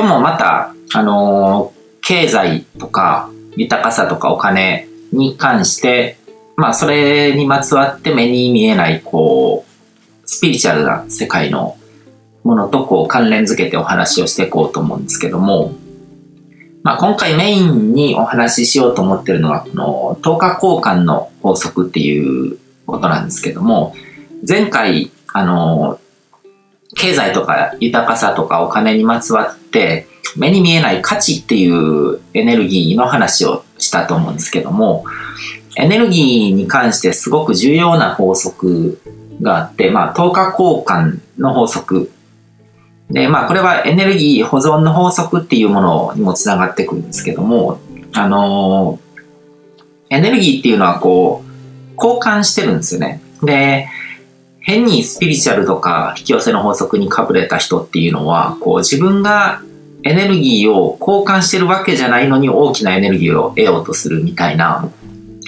今日もまた、あのー、経済とか豊かさとかお金に関して、まあそれにまつわって目に見えない、こう、スピリチュアルな世界のものとこう関連づけてお話をしていこうと思うんですけども、まあ、今回メインにお話ししようと思ってるのは、この10日交換の法則っていうことなんですけども、前回、あの、経済とか豊かさとかお金にまつわって目に見えない価値っていうエネルギーの話をしたと思うんですけども、エネルギーに関してすごく重要な法則があって、まあ、10日交換の法則で、まあ、これはエネルギー保存の法則っていうものにもつながってくるんですけども、あのー、エネルギーっていうのはこう、交換してるんですよね。で、変にスピリチュアルとか引き寄せの法則にかぶれた人っていうのは、こう自分がエネルギーを交換してるわけじゃないのに大きなエネルギーを得ようとするみたいな、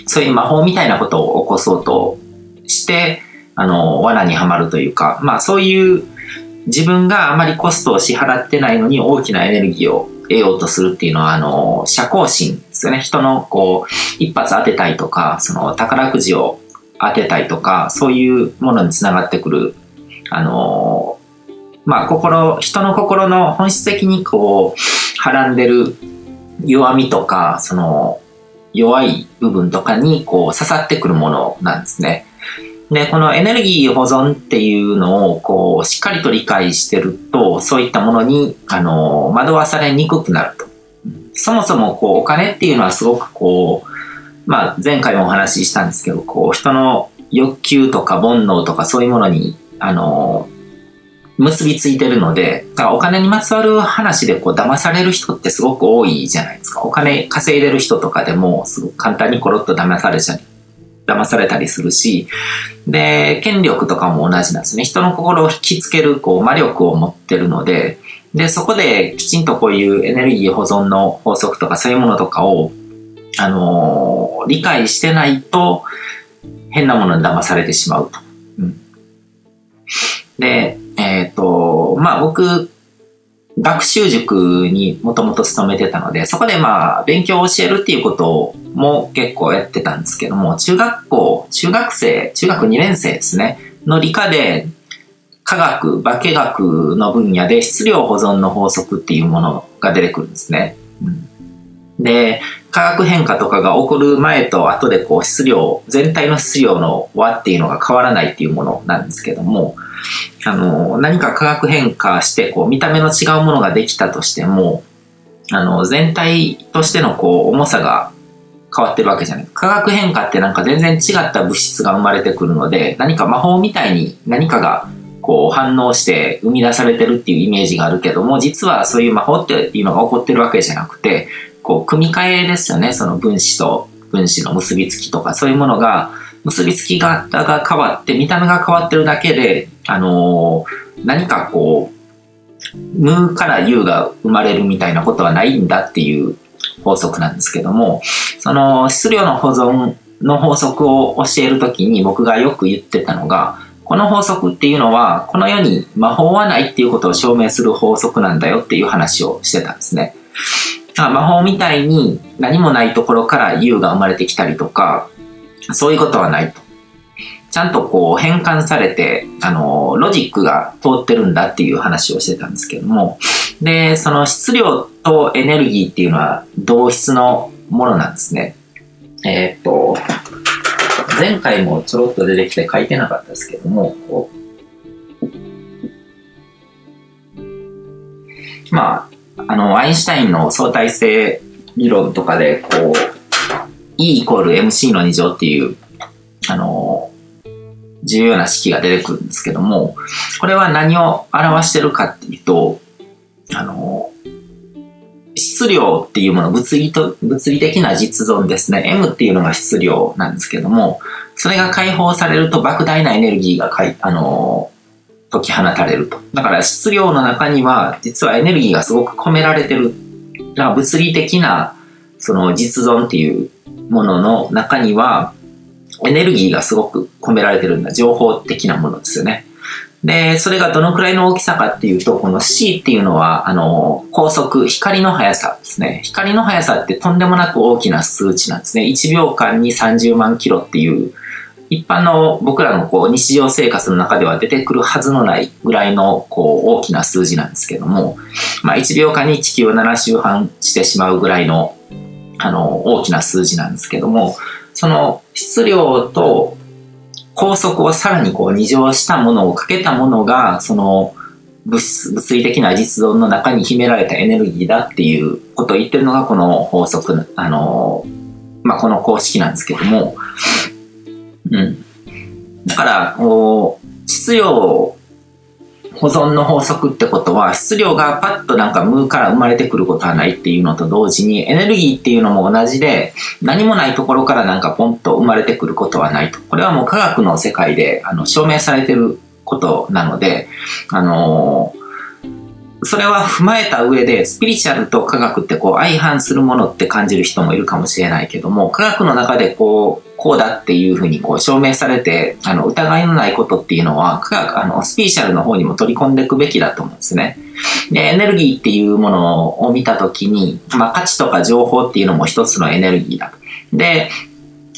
そういう魔法みたいなことを起こそうとして、あの、罠にはまるというか、まあそういう自分があまりコストを支払ってないのに大きなエネルギーを得ようとするっていうのは、あの、社交心ですよね。人のこう、一発当てたいとか、その宝くじを当てたいとか、そういうものにつながってくる、あの、まあ、心、人の心の本質的にこう、はらんでる弱みとか、その、弱い部分とかにこう刺さってくるものなんですね。で、このエネルギー保存っていうのを、こう、しっかりと理解してると、そういったものに、あの、惑わされにくくなると。そもそも、こう、お金っていうのはすごくこう、まあ、前回もお話ししたんですけど、こう、人の欲求とか煩悩とかそういうものに、あの、結びついてるので、だからお金にまつわる話でこう騙される人ってすごく多いじゃないですか。お金稼いでる人とかでもすごく簡単にコロッと騙されちゃ騙されたりするし、で、権力とかも同じなんですね。人の心を引きつける、こう、魔力を持ってるので、で、そこできちんとこういうエネルギー保存の法則とかそういうものとかを、あのー、理解してないと、変なものに騙されてしまうと。うん、で、えっ、ー、と、まあ僕、学習塾にもともと勤めてたので、そこでまあ勉強を教えるっていうことも結構やってたんですけども、中学校、中学生、中学2年生ですね、の理科で科学、化学の分野で質量保存の法則っていうものが出てくるんですね。うん、で、化学変化とかが起こる前と後でこう質量、全体の質量の和っていうのが変わらないっていうものなんですけども、あの、何か化学変化して、こう、見た目の違うものができたとしても、あの、全体としてのこう、重さが変わってるわけじゃない。化学変化ってなんか全然違った物質が生まれてくるので、何か魔法みたいに何かがこう反応して生み出されてるっていうイメージがあるけども、実はそういう魔法っていうのが起こってるわけじゃなくて、こう、組み替えですよね。その分子と分子の結びつきとか、そういうものが、結びつき方が変わって、見た目が変わってるだけで、あのー、何かこう、無から有が生まれるみたいなことはないんだっていう法則なんですけども、その質量の保存の法則を教えるときに僕がよく言ってたのが、この法則っていうのは、この世に魔法はないっていうことを証明する法則なんだよっていう話をしてたんですね。ま魔法みたいに何もないところから有が生まれてきたりとか、そういうことはないと。ちゃんとこう変換されて、あの、ロジックが通ってるんだっていう話をしてたんですけども、で、その質量とエネルギーっていうのは同質のものなんですね。えー、っと、前回もちょろっと出てきて書いてなかったですけども、まあ、あの、アインシュタインの相対性理論とかで、こう、E イコール MC の2乗っていう、あの、重要な式が出てくるんですけども、これは何を表してるかっていうと、あの、質量っていうもの、物理と、物理的な実存ですね。M っていうのが質量なんですけども、それが解放されると莫大なエネルギーがかい、あの、解き放たれると。だから質量の中には、実はエネルギーがすごく込められてる。だから物理的な、その実存っていうものの中には、エネルギーがすごく込められてるんだ。情報的なものですよね。で、それがどのくらいの大きさかっていうと、この C っていうのは、あの、高速、光の速さですね。光の速さってとんでもなく大きな数値なんですね。1秒間に30万キロっていう、一般の僕らのこう日常生活の中では出てくるはずのないぐらいのこう大きな数字なんですけども、まあ1秒間に地球を7周半してしまうぐらいのあの大きな数字なんですけども、その質量と高速をさらにこう二乗したものをかけたものが、その物物理的な実存の中に秘められたエネルギーだっていうことを言ってるのがこの法則、あの、まあ、この公式なんですけども、うん。だから、こう、質量保存の法則ってことは、質量がパッとなんか無から生まれてくることはないっていうのと同時に、エネルギーっていうのも同じで、何もないところからなんかポンと生まれてくることはないと。これはもう科学の世界であの証明されてることなので、あのー、それは踏まえた上で、スピリチュアルと科学ってこう相反するものって感じる人もいるかもしれないけども、科学の中でこう、こうだっていうふうにこう証明されて、あの、疑いのないことっていうのは、科学、あの、スピーシャルの方にも取り込んでいくべきだと思うんですね。で、エネルギーっていうものを見たときに、まあ、価値とか情報っていうのも一つのエネルギーだと。で、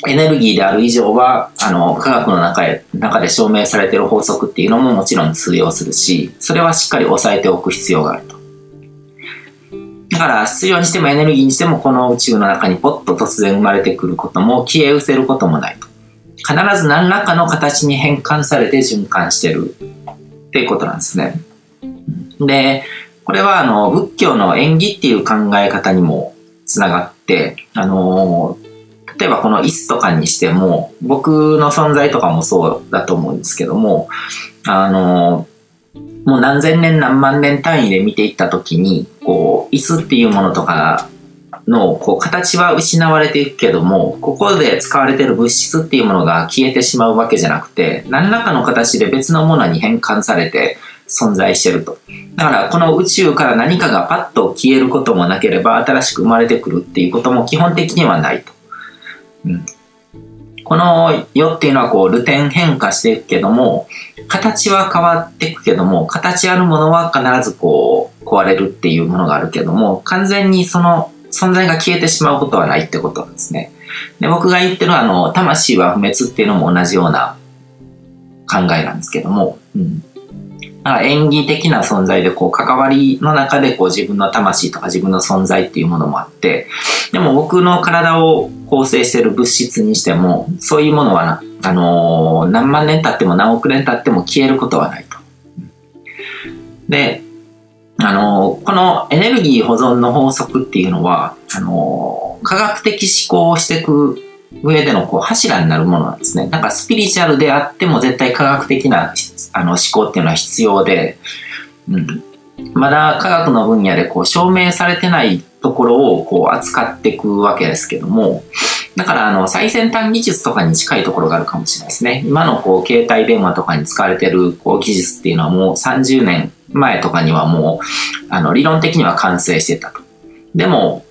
エネルギーである以上は、あの、科学の中へ、中で証明されている法則っていうのももちろん通用するし、それはしっかり押さえておく必要があると。だから質量にしてもエネルギーにしてもこの宇宙の中にポッと突然生まれてくることも消え失せることもないと。必ず何らかの形に変換されて循環してるっていうことなんですね。で、これはあの仏教の縁起っていう考え方にもつながって、あの、例えばこの椅子とかにしても、僕の存在とかもそうだと思うんですけども、あの、もう何千年何万年単位で見ていったときに、こう、椅子っていうものとかの、こう、形は失われていくけども、ここで使われている物質っていうものが消えてしまうわけじゃなくて、何らかの形で別のものに変換されて存在してると。だから、この宇宙から何かがパッと消えることもなければ、新しく生まれてくるっていうことも基本的にはないと。うん。この世っていうのはこう、ルテン変化していくけども、形は変わっていくけども、形あるものは必ずこう、壊れるっていうものがあるけども、完全にその存在が消えてしまうことはないってことなんですね。で、僕が言ってるあの、魂は不滅っていうのも同じような考えなんですけども、うん。だか演技的な存在でこう関わりの中でこう自分の魂とか自分の存在っていうものもあって、でも僕の体を構成している物質にしても、そういうものは、あのー、何万年経っても何億年経っても消えることはないと。で、あのー、このエネルギー保存の法則っていうのは、あのー、科学的思考をしていく上でのこう柱になるものなんですね。なんかスピリチュアルであっても絶対科学的なあの思考っていうのは必要で、うん、まだ科学の分野でこう証明されてないところをこう扱っていくわけですけども、だからあの最先端技術とかに近いところがあるかもしれないですね。今のこう携帯電話とかに使われてるこう技術っていうのはもう30年前とかにはもうあの理論的には完成してたと。でも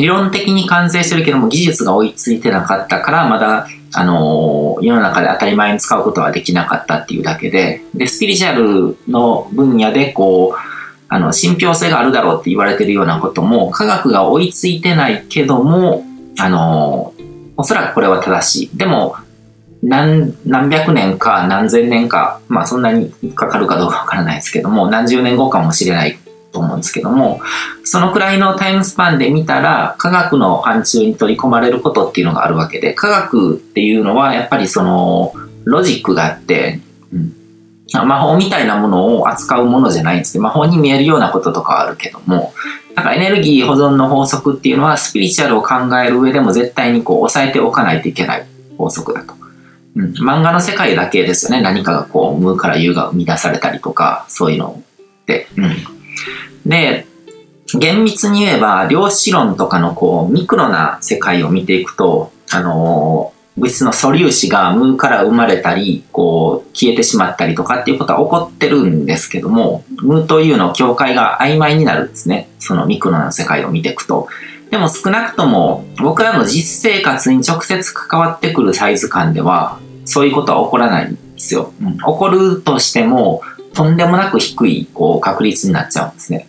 理論的に完成してるけども技術が追いついてなかったからまだあの世の中で当たり前に使うことはできなかったっていうだけで、で、スピリチュアルの分野でこう、あの、信憑性があるだろうって言われてるようなことも、科学が追いついてないけども、あの、おそらくこれは正しい。でも、何、何百年か何千年か、まあそんなにかかるかどうかわからないですけども、何十年後かもしれないと思うんですけども、そのくらいのタイムスパンで見たら、科学の範疇に取り込まれることっていうのがあるわけで、科学っていうのはやっぱりその、ロジックがあって、うん、魔法みたいなものを扱うものじゃないんですね。魔法に見えるようなこととかはあるけども、なんかエネルギー保存の法則っていうのはスピリチュアルを考える上でも絶対にこう抑えておかないといけない法則だと。うん、漫画の世界だけですよね。何かがこう、無から有が生み出されたりとか、そういうのって。うん。で、厳密に言えば、量子論とかのこう、ミクロな世界を見ていくと、あのー、物質の素粒子が無から生まれたり、こう、消えてしまったりとかっていうことは起こってるんですけども、無というの境界が曖昧になるんですね。そのミクロな世界を見ていくと。でも少なくとも、僕らの実生活に直接関わってくるサイズ感では、そういうことは起こらないんですよ。うん、起こるとしても、とんでもなく低いこう確率になっちゃうんですね。